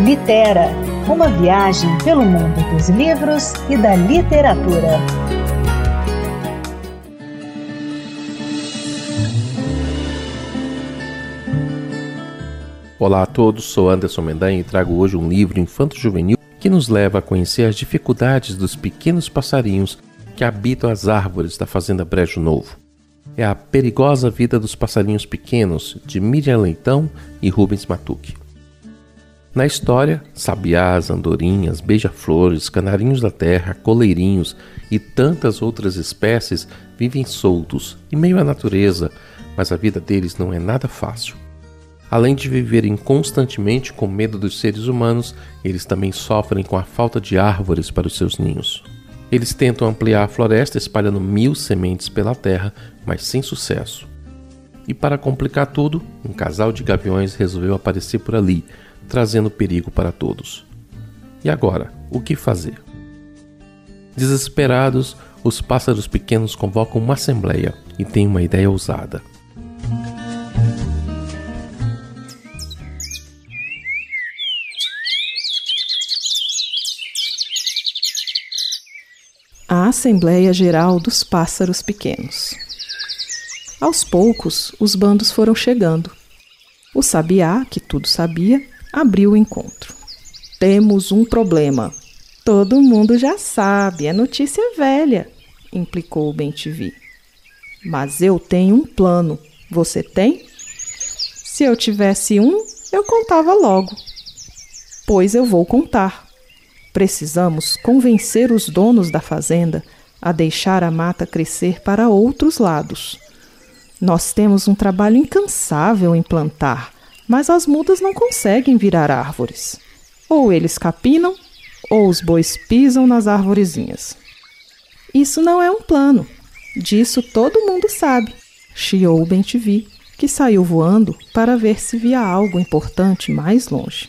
Litera, uma viagem pelo mundo dos livros e da literatura. Olá a todos, sou Anderson Mendanha e trago hoje um livro infanto-juvenil que nos leva a conhecer as dificuldades dos pequenos passarinhos que habitam as árvores da Fazenda Brejo Novo. É a perigosa vida dos passarinhos pequenos, de Miriam Leitão e Rubens Matuque. Na história, sabiás, andorinhas, beija-flores, canarinhos da terra, coleirinhos e tantas outras espécies vivem soltos, em meio à natureza, mas a vida deles não é nada fácil. Além de viverem constantemente com medo dos seres humanos, eles também sofrem com a falta de árvores para os seus ninhos. Eles tentam ampliar a floresta espalhando mil sementes pela terra, mas sem sucesso. E para complicar tudo, um casal de gaviões resolveu aparecer por ali, trazendo perigo para todos. E agora, o que fazer? Desesperados, os pássaros pequenos convocam uma assembleia e têm uma ideia ousada. A Assembleia Geral dos Pássaros Pequenos. Aos poucos, os bandos foram chegando. O sabiá, que tudo sabia, abriu o encontro. Temos um problema. Todo mundo já sabe, é notícia velha, implicou o Bentivi. Mas eu tenho um plano. Você tem? Se eu tivesse um, eu contava logo. Pois eu vou contar. Precisamos convencer os donos da fazenda a deixar a mata crescer para outros lados. Nós temos um trabalho incansável em plantar, mas as mudas não conseguem virar árvores. Ou eles capinam, ou os bois pisam nas arvorezinhas. Isso não é um plano. Disso todo mundo sabe, chiou o Bentivi, que saiu voando para ver se via algo importante mais longe.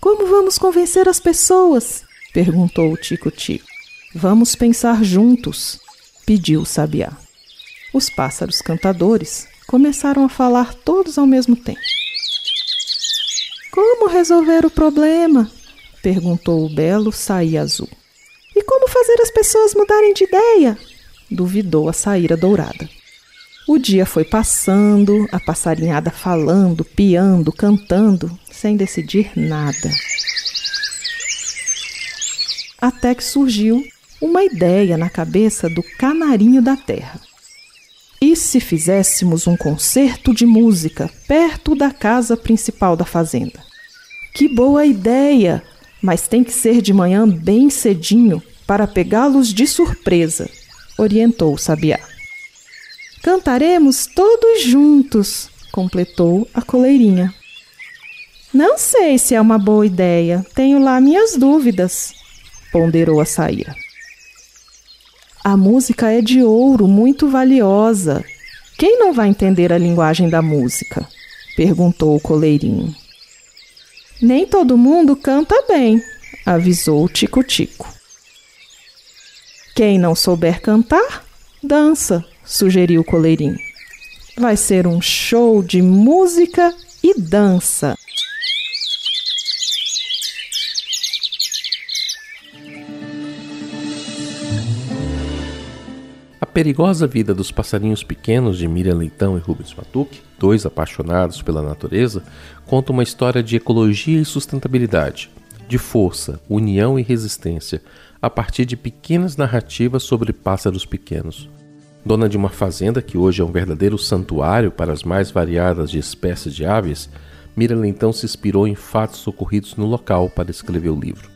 Como vamos convencer as pessoas? perguntou o Tico-Tico. Vamos pensar juntos, pediu o Sabiá. Os pássaros cantadores começaram a falar todos ao mesmo tempo. Como resolver o problema? perguntou o belo Saí Azul. E como fazer as pessoas mudarem de ideia? duvidou a Saíra Dourada. O dia foi passando, a passarinhada falando, piando, cantando, sem decidir nada. Até que surgiu uma ideia na cabeça do canarinho da terra. E se fizéssemos um concerto de música perto da casa principal da fazenda? Que boa ideia! Mas tem que ser de manhã bem cedinho para pegá-los de surpresa, orientou o sabiá. Cantaremos todos juntos, completou a coleirinha. Não sei se é uma boa ideia, tenho lá minhas dúvidas, ponderou a saíra. A música é de ouro, muito valiosa. Quem não vai entender a linguagem da música? perguntou o coleirinho. Nem todo mundo canta bem, avisou o Tico-Tico. Quem não souber cantar, dança, sugeriu o coleirinho. Vai ser um show de música e dança. Perigosa vida dos passarinhos pequenos de Miriam Leitão e Rubens Matuque, dois apaixonados pela natureza, conta uma história de ecologia e sustentabilidade, de força, união e resistência, a partir de pequenas narrativas sobre pássaros pequenos. Dona de uma fazenda que hoje é um verdadeiro santuário para as mais variadas de espécies de aves, Miriam Leitão se inspirou em fatos ocorridos no local para escrever o livro.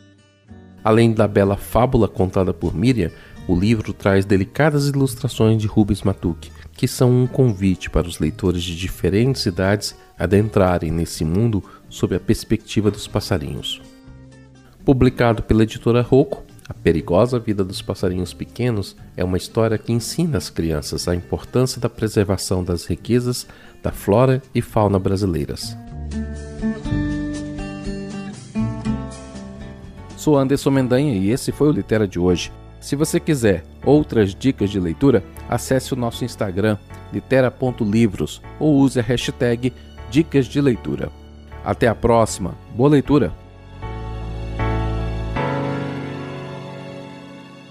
Além da bela fábula contada por Miriam, o livro traz delicadas ilustrações de Rubens Matuque, que são um convite para os leitores de diferentes idades adentrarem nesse mundo sob a perspectiva dos passarinhos. Publicado pela editora Rocco, A Perigosa Vida dos Passarinhos Pequenos é uma história que ensina às crianças a importância da preservação das riquezas da flora e fauna brasileiras. Sou Anderson Mendanha e esse foi o Litera de hoje. Se você quiser outras dicas de leitura, acesse o nosso Instagram litera.livros ou use a hashtag Dicas de Leitura. Até a próxima, boa leitura!